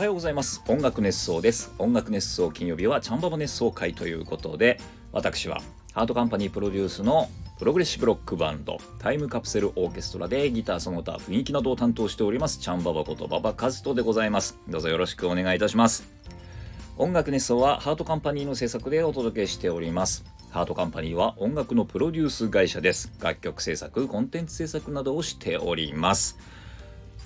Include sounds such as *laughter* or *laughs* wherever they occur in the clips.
はようございます。音楽熱想です。音楽熱想金曜日はチャンババ熱想回ということで私はハートカンパニープロデュースのプログレッシブロックバンドタイムカプセルオーケストラでギターその他雰囲気などを担当しておりますチャンババことババカズトでございます。どうぞよろしくお願いいたします。音楽熱想はハートカンパニーの制作でお届けしております。ハートカンパニーは音楽のプロデュース会社です。楽曲制作コンテンツ制作などをしております。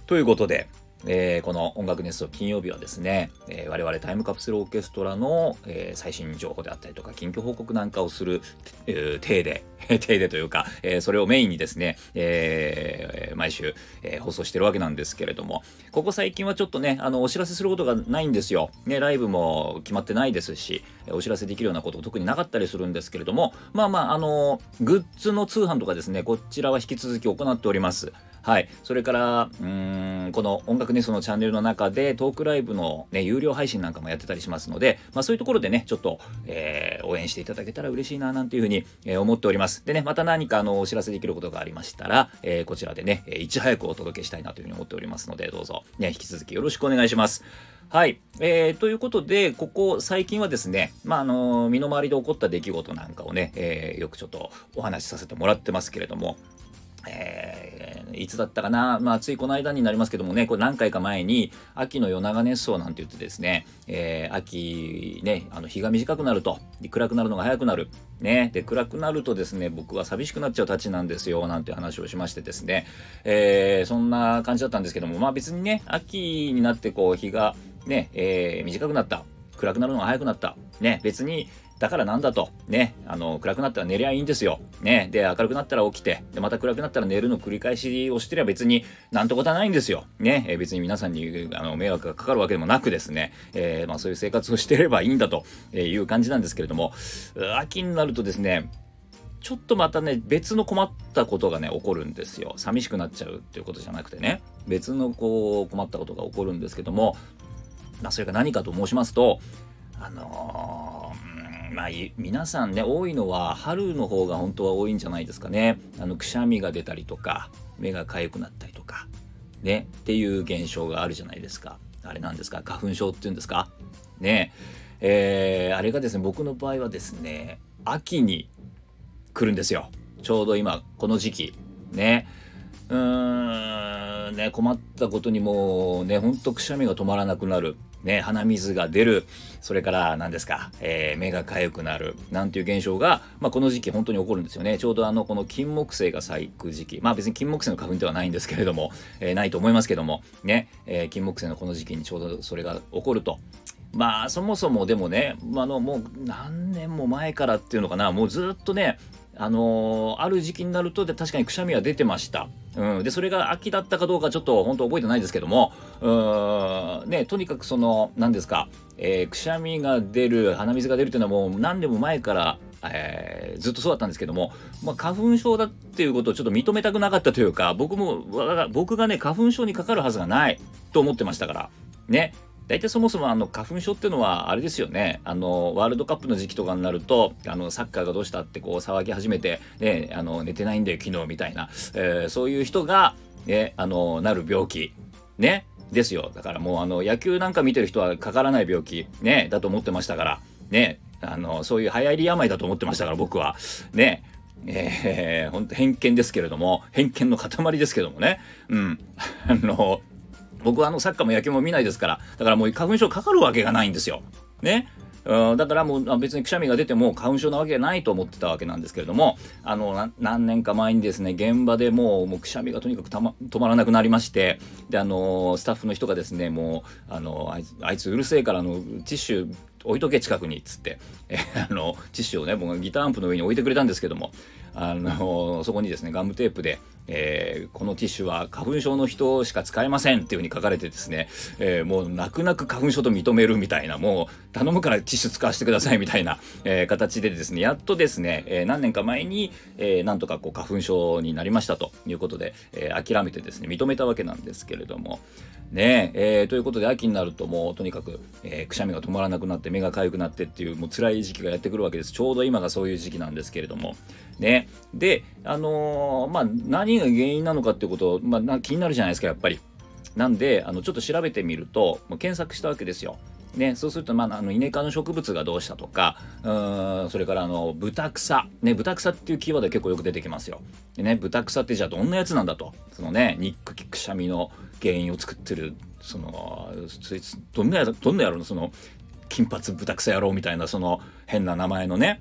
ということでえー、この音楽熱奏金曜日はですね、えー、我々タイムカプセルオーケストラの、えー、最新情報であったりとか近況報告なんかをする、えー、体で、*laughs* 体でというか、えー、それをメインにですね、えー、毎週、えー、放送してるわけなんですけれども、ここ最近はちょっとね、あの、お知らせすることがないんですよ。ね、ライブも決まってないですし、お知らせできるようなこと特になかったりするんですけれども、まあまあ、あの、グッズの通販とかですね、こちらは引き続き行っております。はい。それから、うん、この音楽ネスのチャンネルの中でトークライブのね、有料配信なんかもやってたりしますので、まあそういうところでね、ちょっと、えー、応援していただけたら嬉しいな、なんていうふうに、えー、思っております。でね、また何かあの、お知らせできることがありましたら、えー、こちらでね、いち早くお届けしたいなというふうに思っておりますので、どうぞ、ね、引き続きよろしくお願いします。はい。えー、ということで、ここ最近はですね、まあ、あの、身の回りで起こった出来事なんかをね、えー、よくちょっとお話しさせてもらってますけれども、えー、いつだったかな、まあ、ついこの間になりますけどもね、これ何回か前に、秋の夜長熱奏なんて言ってですね、えー、秋ね、あの日が短くなると、暗くなるのが早くなる。ね、で、暗くなるとですね、僕は寂しくなっちゃうたちなんですよ、なんて話をしましてですね、えー、そんな感じだったんですけども、まあ別にね、秋になってこう、日がね、えー、短くなった。暗くなるのが早くなった。ね、別にだからなんだと。ね。あの、暗くなったら寝りゃいいんですよ。ね。で、明るくなったら起きて、で、また暗くなったら寝るの繰り返しをしてりゃ別になんてことはないんですよ。ね。え、別に皆さんにあの迷惑がかかるわけでもなくですね、えー、まあそういう生活をしてればいいんだという感じなんですけれども、秋になるとですね、ちょっとまたね、別の困ったことがね、起こるんですよ。寂しくなっちゃうっていうことじゃなくてね、別のこう、困ったことが起こるんですけども、まあそれが何かと申しますと、あのーまあ、皆さんね多いのは春の方が本当は多いんじゃないですかね。あのくしゃみが出たりとか目が痒くなったりとかねっていう現象があるじゃないですか。あれなんですか？花粉症っていうんですか？ね。えー、あれがですね僕の場合はですね秋に来るんですよ。ちょうど今この時期。ね。うーんね困ったことにもうねほんとくしゃみが止まらなくなる。ね、鼻水が出る、それから何ですか、えー、目が痒くなる、なんていう現象が、まあ、この時期本当に起こるんですよね。ちょうどあの、この金木犀が咲く時期、まあ別に金木犀の花粉ではないんですけれども、えー、ないと思いますけども、ね、えー、金木犀のこの時期にちょうどそれが起こると。まあそもそもでもね、あのもう何年も前からっていうのかな、もうずっとね、あのー、ある時期になるとで確かにくしゃみは出てました。うん、でそれが秋だったかどうかちょっと本当覚えてないですけどもうん、ね、とにかくその何ですか、えー、くしゃみが出る鼻水が出るっていうのはもう何年も前からえー、ずっとそうだったんですけども、まあ、花粉症だっていうことをちょっと認めたくなかったというか僕も僕がね花粉症にかかるはずがないと思ってましたからね。大体そもそもあの花粉症っていうのはあれですよね。あのワールドカップの時期とかになるとあのサッカーがどうしたってこう騒ぎ始めて、ね、あの寝てないんだよ昨日みたいな、えー、そういう人が、ね、あのなる病気。ねですよ。だからもうあの野球なんか見てる人はかからない病気。ねだと思ってましたから。ねあのそういう流行り病だと思ってましたから僕は。ねえー、本当偏見ですけれども偏見の塊ですけどもね。うん。*laughs* あの僕はあのサッカーも野球も見ないですから、だからもう花粉症かかるわけがないんですよ。ね。うん、だからもう別にくしゃみが出ても花粉症なわけないと思ってたわけなんですけれどもあの何年か前にですね現場でもうもうくしゃみがとにかくた、ま、止まらなくなりましてであのスタッフの人がですねもうあのあいつあいつうるせえからあのティッシュ置いとけ近くにっつって、えあのティッシュをね僕がギターアンプの上に置いてくれたんですけどもあのそこにですねガムテープでえー、このティッシュは花粉症の人しか使えませんっていうふうに書かれてですね、えー、もう泣く泣く花粉症と認めるみたいな、もう頼むからティッシュ使わせてくださいみたいな、えー、形でですね、やっとですね、え何年か前に、えなんとかこう花粉症になりましたということで、え諦めてですね、認めたわけなんですけれども、ねえー、ということで秋になるともうとにかく、えー、くしゃみが止まらなくなって目が痒くなってっていうもう辛い時期がやってくるわけですちょうど今がそういう時期なんですけれどもねであのー、まあ何が原因なのかってこと、まあ、気になるじゃないですかやっぱり。なんであのちょっと調べてみるとま検索したわけですよ。ね、そうすると、まあ、あのイネ科の植物がどうしたとかうんそれからあの豚草、ね、豚草っていうキーワード結構よく出てきますよ。でね豚草ってじゃあどんなやつなんだとそのね肉くしゃみの原因を作ってるそのどんなやどんなやろのその金髪豚草野郎みたいなその変な名前のね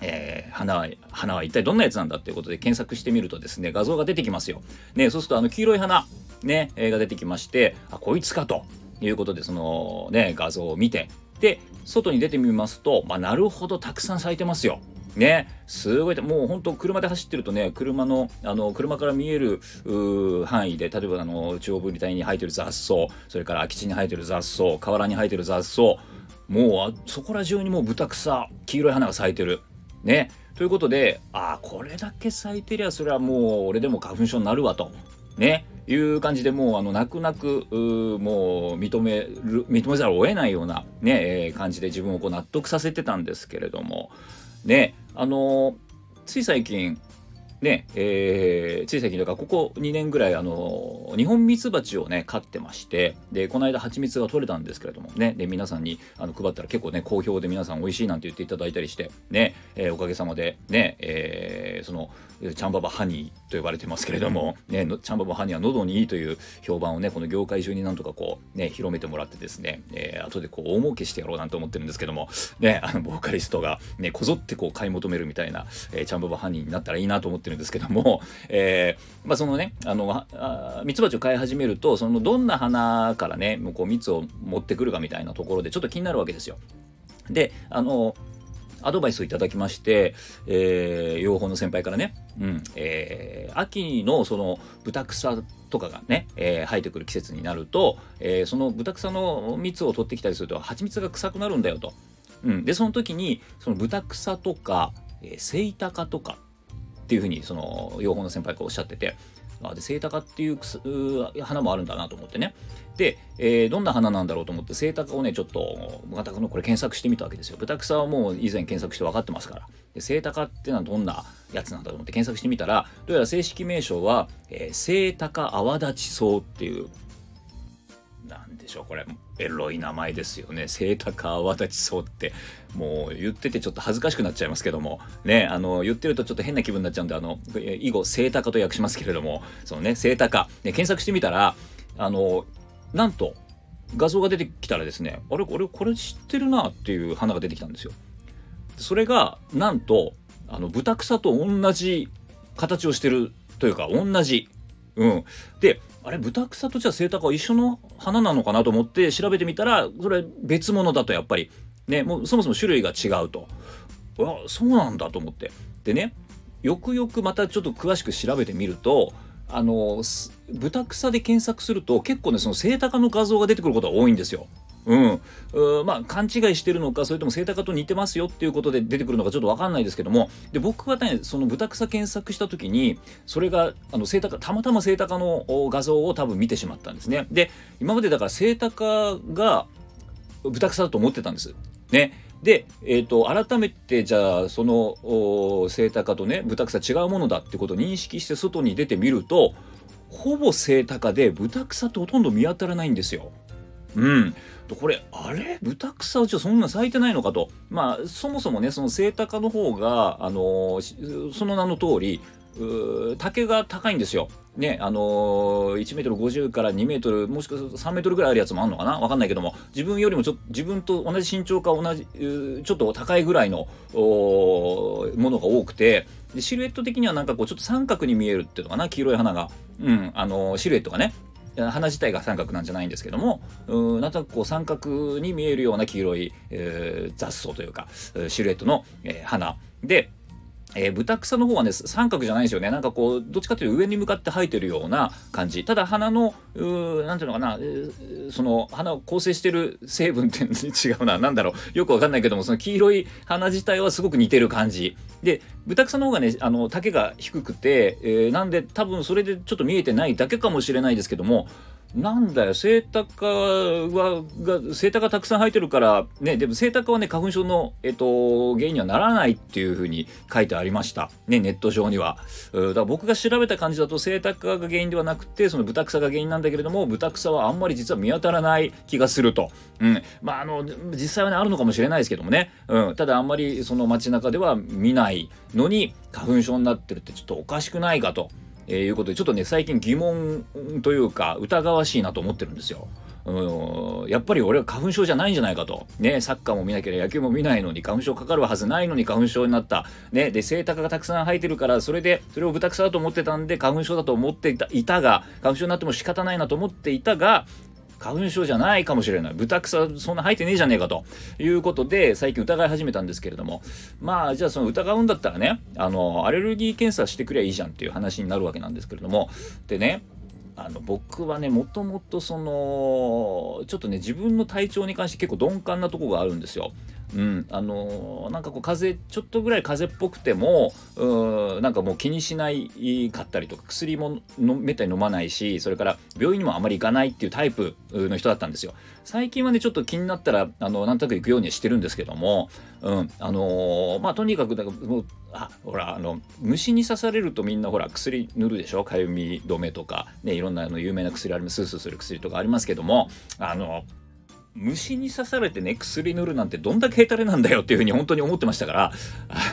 えー、花は花は一体どんなやつなんだっていうことで検索してみるとですね画像が出てきますよ。ね、そうするとあの黄色い花ね、えー、が出てきましてあこいつかということでそのね画像を見て。で外に出てみますと、まあ、なるほどたくさん咲いてますよ。ね、すごいもう本当車で走ってるとね車のあの車から見える範囲で例えばあの中央分離帯に生えてる雑草それから空き地に生えてる雑草河原に生えてる雑草もうそこら中にもうブタクサ黄色い花が咲いてる。ね。ということでああこれだけ咲いてりゃそれはもう俺でも花粉症になるわと。ね。いう感じでもうあの泣く泣くもう認める認めざるを得ないようなね、えー、感じで自分をこう納得させてたんですけれども。ねあのつい最近ねえー、つい最近だかここ2年ぐらいあの日本ミツバチをね飼ってましてでこの間蜂蜜が取れたんですけれどもねで皆さんにあの配ったら結構ね好評で皆さん美味しいなんて言っていただいたりしてね、えー、おかげさまでね、えー、そのチャンババハニーと呼ばれてますけれども、ね、チャンババハニーは喉にいいという評判をねこの業界中になんとかこうね広めてもらってですね、えー、後でこう大儲けしてやろうなんて思ってるんですけども *laughs* ねあのボーカリストがねこぞってこう買い求めるみたいな、えー、チャンババハニーになったらいいなと思ってるんですけども、*laughs* えー、まあそのねあのミツバチを飼い始めるとそのどんな花からねもうこう蜜を持ってくるかみたいなところでちょっと気になるわけですよ。であのアドバイスをいただきまして、えー、養蜂の先輩からね、うん、えー、秋のその豚草とかがね、えー、生えてくる季節になると、えー、その豚草の蜜を取ってきたりすると蜂蜜が臭くなるんだよと。うん、でその時にその豚草とか、えー、セイタカとかっていうふうにその養蜂の先輩がおっしゃっててあでセイタカっていう花もあるんだなと思ってね。で、えー、どんな花なんだろうと思ってセイタカをねちょっとまたこのこれ検索してみたわけですよ。ブタクサはもう以前検索して分かってますから。でセイタカっていうのはどんなやつなんだと思って検索してみたらどうやら正式名称は、えー、セイタカ泡立ち草っていうしょこれエロい名前ですよね。セイタカ泡立ち草ってもう言っててちょっと恥ずかしくなっちゃいますけども。ねあの言ってるとちょっと変な気分になっちゃうんであの以後セイタカと訳しますけれども。そのねセイタカ、ね、検索してみたらあのなんと画像が出てきたらですねあれ俺これ知ってるなっていう花が出てきたんですよ。それがなんとあのブタクサと同じ形をしてるというか同じ。うん。であれブタクサとじゃあセイタカは一緒の花なのかなと思って調べてみたらそれ別物だとやっぱり。ねもうそもそも種類が違うと。あそうなんだと思って。でねよくよくまたちょっと詳しく調べてみるとあのブタクサで検索すると結構ねそのセイタカの画像が出てくることが多いんですよ。うん、うまあ勘違いしてるのかそれともセイタカと似てますよっていうことで出てくるのかちょっと分かんないですけども。で僕はねその豚草検索した時にそれがあのセイタカたまたまセイタカの画像を多分見てしまったんですね。で今までだからセイタカが豚草だと思ってたんです。ね。で、えーと、改めてじゃあそのセイタカとねブタクサ違うものだってことを認識して外に出てみるとほぼセイタカでブタクサってほとんど見当たらないんですよ。うん、これあれ？ブタクサはじゃそんな咲いてないのかと。まあそもそもねそのセイタカの方があのその名の通り竹が高いんですよ。ね、あのー、1メートル50から2メートル、もしくは3メートルぐらいあるやつもあるのかな？わかんないけども、自分よりもちょっと自分と同じ身長か同じ、ちょっと高いぐらいのものが多くて、でシルエット的にはなんかこうちょっと三角に見えるっていうのかな、黄色い花が。うん、あのー、シルエットがね。花自体が三角なんじゃないんですけどもうんなんとなくこう三角に見えるような黄色い、えー、雑草というかシルエットの、えー、花でえー、豚草の方はね三角じゃないですよね。なんかこうどっちかというと上に向かって生えてるような感じ。ただ花の何ていうのかな、えー、その花を構成してる成分って *laughs* 違うな。何だろう。よくわかんないけどもその黄色い花自体はすごく似てる感じ。で豚草の方がねあの丈が低くて、えー、なんで多分それでちょっと見えてないだけかもしれないですけどもなんだよ、セイタカは、が、セイタカたくさん生えてるから、ね、でもセイタカはね、花粉症の、えっと、原因にはならないっていうふうに書いてありました。ね、ネット上には。うだから僕が調べた感じだと、セイタカが原因ではなくて、そのブタクサが原因なんだけれども、ブタクサはあんまり実は見当たらない気がすると。うん。まあ、あの、実際はね、あるのかもしれないですけどもね。うん。ただあんまりその街中では見ないのに、花粉症になってるってちょっとおかしくないかと。えー、いうことでちょっとね最近疑問というか疑わしいなと思ってるんですよ。うんやっぱり俺は花粉症じゃないんじゃないかと。ね、サッカーも見なければ野球も見ないのに花粉症かかるはずないのに花粉症になった。ね、で、セイタカがたくさん生えてるから、それで、それをブタクサだと思ってたんで、花粉症だと思っていたいたが、花粉症になっても仕方ないなと思っていたが、花粉症じゃないかもしれない。豚草そんな入ってねえじゃねえかということで、最近疑い始めたんですけれども、まあ、じゃあその疑うんだったらね、あの、アレルギー検査してくりゃいいじゃんっていう話になるわけなんですけれども、でね、あの僕はねもともとそのちょっとね自分の体調に関して結構鈍感なとこがあるんですよ。うん、あのー、なんかこう風ちょっとぐらい風邪っぽくてもうなんかもう気にしないかったりとか薬もめったに飲まないしそれから病院にもあまり行かないっていうタイプの人だったんですよ。最近はねちょっと気になったらあのなんとなく行くようにしてるんですけども、うん。あのー、まあとにかくだからもうあほらあの虫に刺されるとみんなほら薬塗るでしょ？かゆみ止めとかねいろんなあの有名な薬ありますスースーする薬とかありますけどもあの虫に刺されてね、薬塗るなんてどんだけヘタレなんだよっていうふうに本当に思ってましたから、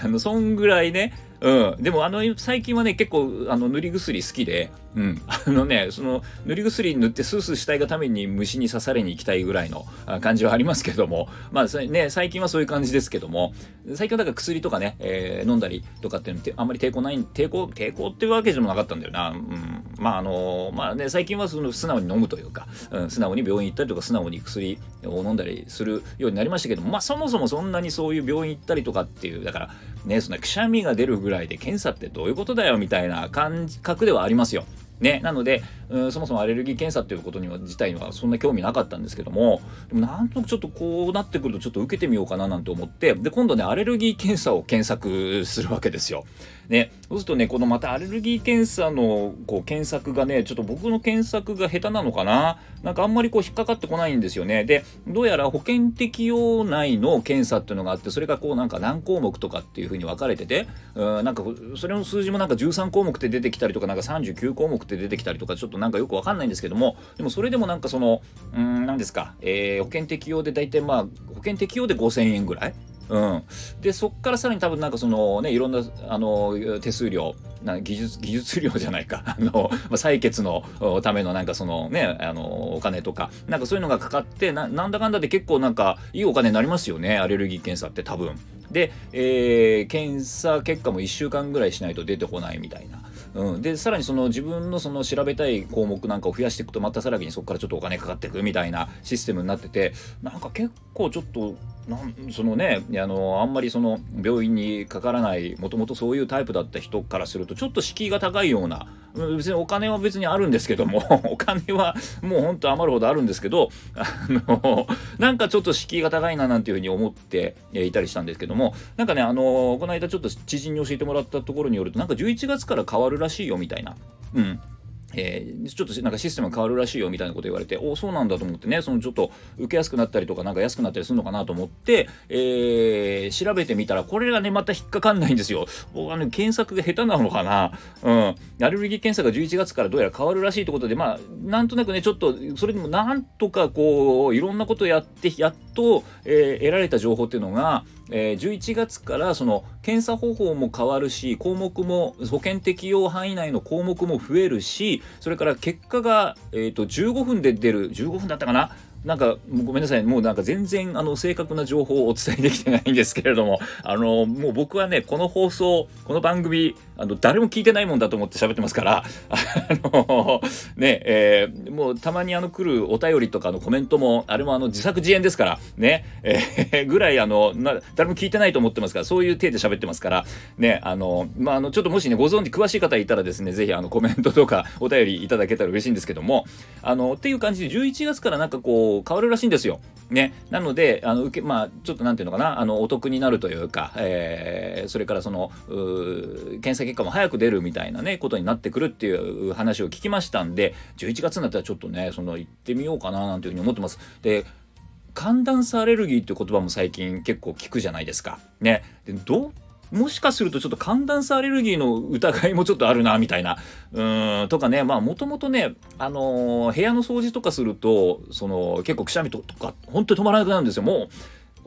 あの、そんぐらいね、うん。でも、あの、最近はね、結構、あの、塗り薬好きで、うん。あのね、その、塗り薬塗ってスースーしたいがために虫に刺されに行きたいぐらいの感じはありますけども、まあ、ね、最近はそういう感じですけども、最近はだから薬とかね、えー、飲んだりとかってあんまり抵抗ない、抵抗、抵抗っていうわけでもなかったんだよな。うん。まあ、あの、まあね、最近はその、素直に飲むというか、うん、素直に病院行ったりとか、素直に薬を飲んだりするようになりましたけども、まあ、そもそもそんなにそういう病院行ったりとかっていう、だから、ね、そんなくしゃみが出るぐらいで検査ってどういうことだよみたいな感覚ではありますよ。ね、なので、うん、そもそもアレルギー検査っていうことには自体にはそんな興味なかったんですけどもでもなんとなくちょっとこうなってくるとちょっと受けてみようかななんて思ってで今度ねアレルギー検査を検索するわけですよ。ね、そうするとねこのまたアレルギー検査のこう検索がねちょっと僕の検索が下手なのかな？なんかあんまりこう引っかかってこないんですよね。でどうやら保険適用内の検査っていうのがあってそれがこうなんか何項目とかっていうふうに分かれててうんなんかそれの数字もなんか13項目って出てきたりとかなんか39項目って出てきたりとかちょっとなんかよくわかんないんですけどもでもそれでもなんかそのうん何ですか、えー、保険適用で大体まあ保険適用で5000円ぐらい？うん、でそっからさらに多分なんかそのねいろんなあの手数料な技術技術料じゃないか *laughs* あの、まあ、採血のためのなんかそのねあのお金とかなんかそういうのがかかってななんだかんだで結構なんかいいお金になりますよねアレルギー検査って多分。で、えー、検査結果も1週間ぐらいしないと出てこないみたいな。うん、でさらにその自分のその調べたい項目なんかを増やしていくとまたさらにそこからちょっとお金かかっていくみたいなシステムになっててなんか結構ちょっとなんそのねあのあんまりその病院にかからないもともとそういうタイプだった人からするとちょっと敷居が高いような別にお金は別にあるんですけども *laughs* お金はもうほんと余るほどあるんですけどあのなんかちょっと敷居が高いななんていうふうに思っていたりしたんですけどもなんかねあのこの間ちょっと知人に教えてもらったところによるとなんか11月から変わるらしいよみたいな。うん。えー、ちょっとなんかシステムが変わるらしいよみたいなこと言われておそうなんだと思ってねそのちょっと受けやすくなったりとかなんか安くなったりするのかなと思って、えー、調べてみたらこれがねまた引っかかんないんですよ。僕はね検索が下手なのかな？うん。アレルギー検査が11月からどうやら変わるらしいということでまあなんとなくねちょっとそれでもなんとかこういろんなことやってやっと、えー、得られた情報っていうのがえー、11月からその検査方法も変わるし項目も保険適用範囲内の項目も増えるしそれから結果が、えーと、15分で出る15分だったかな？なんかごめんなさい。もうなんか全然あの正確な情報をお伝えできてないんですけれどもあのもう僕はねこの放送この番組あの誰も聞いてないもんだと思って喋ってますからあのねえー、もうたまにあの来るお便りとかのコメントもあれもあの自作自演ですからね、えー、ぐらいあのな誰も聞いてないと思ってますからそういう体で喋ってますからねあのまああのちょっともしねご存知詳しい方いたらですねぜひあのコメントとかお便りいただけたら嬉しいんですけどもあのっていう感じで11月からなんかこう変わるらしいんですよ。ね、なのであの受けまあちょっとなんていうのかなあのお得になるというか、えー、それからその検査結果も早く出るみたいなねことになってくるっていう話を聞きましたんで11月になったらちょっとねその行ってみようかななんていうふうに思ってます。で寒暖差アレルギーっていう言葉も最近結構聞くじゃないですか。ね、でどもしかするとちょっと寒暖差アレルギーの疑いもちょっとあるなみたいなうんとかねまあもともとね、あのー、部屋の掃除とかするとその結構くしゃみとか本当に止まらなくなるんですよもう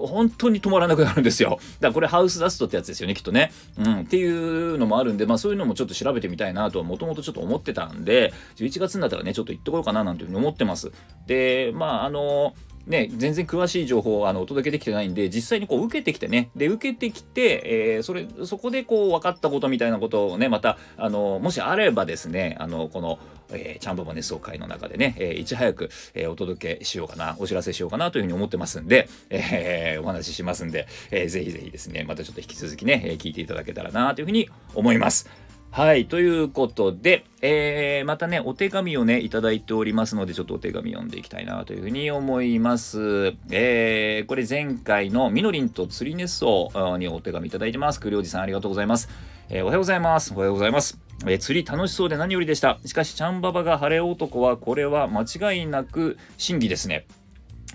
本当に止まらなくなるんですよ。だからこれハウスダストってやつですよねきっとね。うん、っていうのもあるんでまあそういうのもちょっと調べてみたいなとはもともとちょっと思ってたんで11月になったらねちょっと行ってこようかななんていうふうに思ってます。でまああのーね、全然詳しい情報をあのお届けできてないんで実際にこう受けてきてねで受けてきて、えー、それそこでこう分かったことみたいなことをねまたあのもしあればですねあのこの、えー、チャンババネ総会の中でね、えー、いち早く、えー、お届けしようかなお知らせしようかなというふうに思ってますんで、えー、お話ししますんで、えー、ぜひぜひですねまたちょっと引き続きね、えー、聞いていただけたらなというふうに思います。はい。ということで、えー、またね、お手紙をね、いただいておりますので、ちょっとお手紙読んでいきたいなというふうに思います。えー、これ前回のみのりんと釣りネスオにお手紙いただいてます。栗おじさんありがとうございます。えー、おはようございます。おはようございます。えー、釣り楽しそうで何よりでした。しかし、ちゃんばばが晴れ男は、これは間違いなく真偽ですね。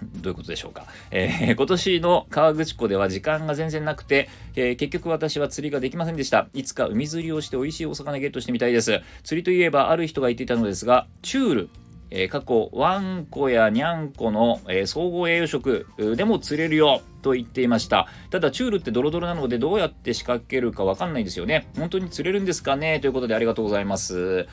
どういうことでしょうか、えー、*laughs* 今年の河口湖では時間が全然なくて、えー、結局私は釣りができませんでした。いつか海釣りをして美味しいお魚ゲットしてみたいです。釣りといえばある人が言っていたのですがチュール。えー、過去ワンコやニャンコの、え、総合栄養食でも釣れるよと言っていました。ただチュールってドロドロなのでどうやって仕掛けるかわかんないんですよね。本当に釣れるんですかね？ということでありがとうございます。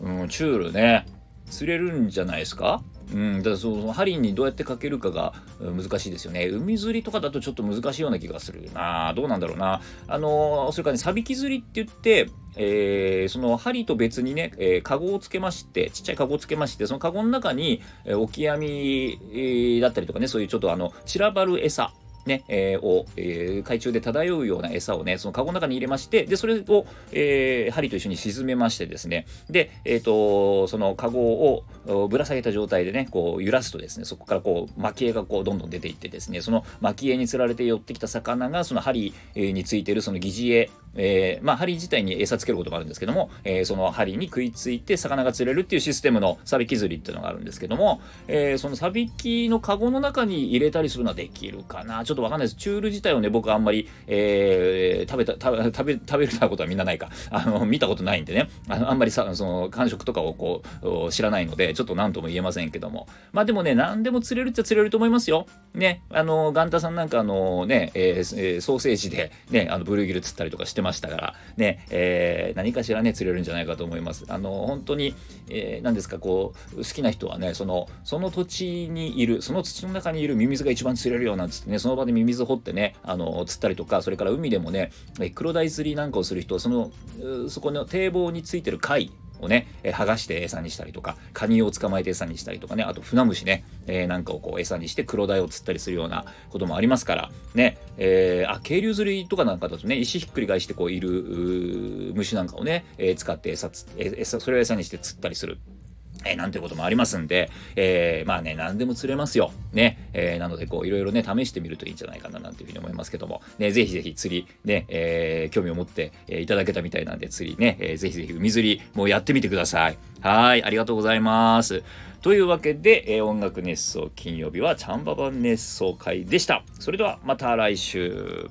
うんチュールね。釣れるんじゃないですか？うん、だからその針にどうやってかけるかが難しいですよね。海釣りとかだとちょっと難しいような気がするな。どうなんだろうな。あのそれからね、サビキ釣りって言って、えー、その針と別にね、えー、カゴをつけまして、ちっちゃいカゴをつけまして、そのカゴの中に、えー、オキアミ、だったりとかね、そういうちょっとあの、散らばる餌、ね、えー、を、えー、海中で漂うような餌をね、そのカゴの中に入れまして、で、それを、えー、針と一緒に沈めましてですね、で、えっ、ー、と、そのカゴをぶら下げた状態でね、こう揺らすとですね、そこからこう、蒔絵がこう、どんどん出ていってですね、その蒔絵に釣られて寄ってきた魚が、その針についてるその疑似絵、えー、まあ、針自体に餌つけることもあるんですけども、えー、その針に食いついて魚が釣れるっていうシステムのサビキ釣りっていうのがあるんですけども、えー、そのサビキのカゴの中に入れたりするのはできるかな。ちょっとわかんないです。チュール自体をね、僕あんまり、えー、食べた、食べ、食べるたことはみんなないか。あの、見たことないんでね、あのあんまりさ、その、感触とかをこう、知らないので、ちょっと何とも言えませんけども。まあでもね、何でも釣れるっちゃ釣れると思いますよ。ね、あの、ガンタさんなんかあのね、えー、ソーセージでね、あの、ブルーギル釣ったりとかしてましたから、ね、えー、何かしらね、釣れるんじゃないかと思います。あの、本当に、えー、何ですか、こう、好きな人はね、その、その土地にいる、その土の中にいるミミズが一番釣れるよなんつってね、その場でミミズ掘ってね、あの、釣ったりとか、それから海でもね、黒鯛釣りなんかをする人、その、そこの堤防についてる貝、をね、え、剥がして餌にしたりとか、カニを捕まえて餌にしたりとかね、あと船虫ね、えー、なんかをこう餌にして黒鯛を釣ったりするようなこともありますから、ね、えー、あ、渓流釣りとかなんかだとね、石ひっくり返してこういる虫なんかをね、えー、使って餌つ、餌、それを餌にして釣ったりする。えー、なんてこともありますんで、えー、まあね、何でも釣れますよ。ね。えー、なので、こう、いろいろね、試してみるといいんじゃないかな、なんていうふうに思いますけども、ね、ぜひぜひ釣り、ね、えー、興味を持って、え、いただけたみたいなんで、釣りね、えー、ぜひぜひ海釣り、もうやってみてください。はい、ありがとうございます。というわけで、え、音楽熱奏金曜日はチャンババン熱奏会でした。それではまた来週。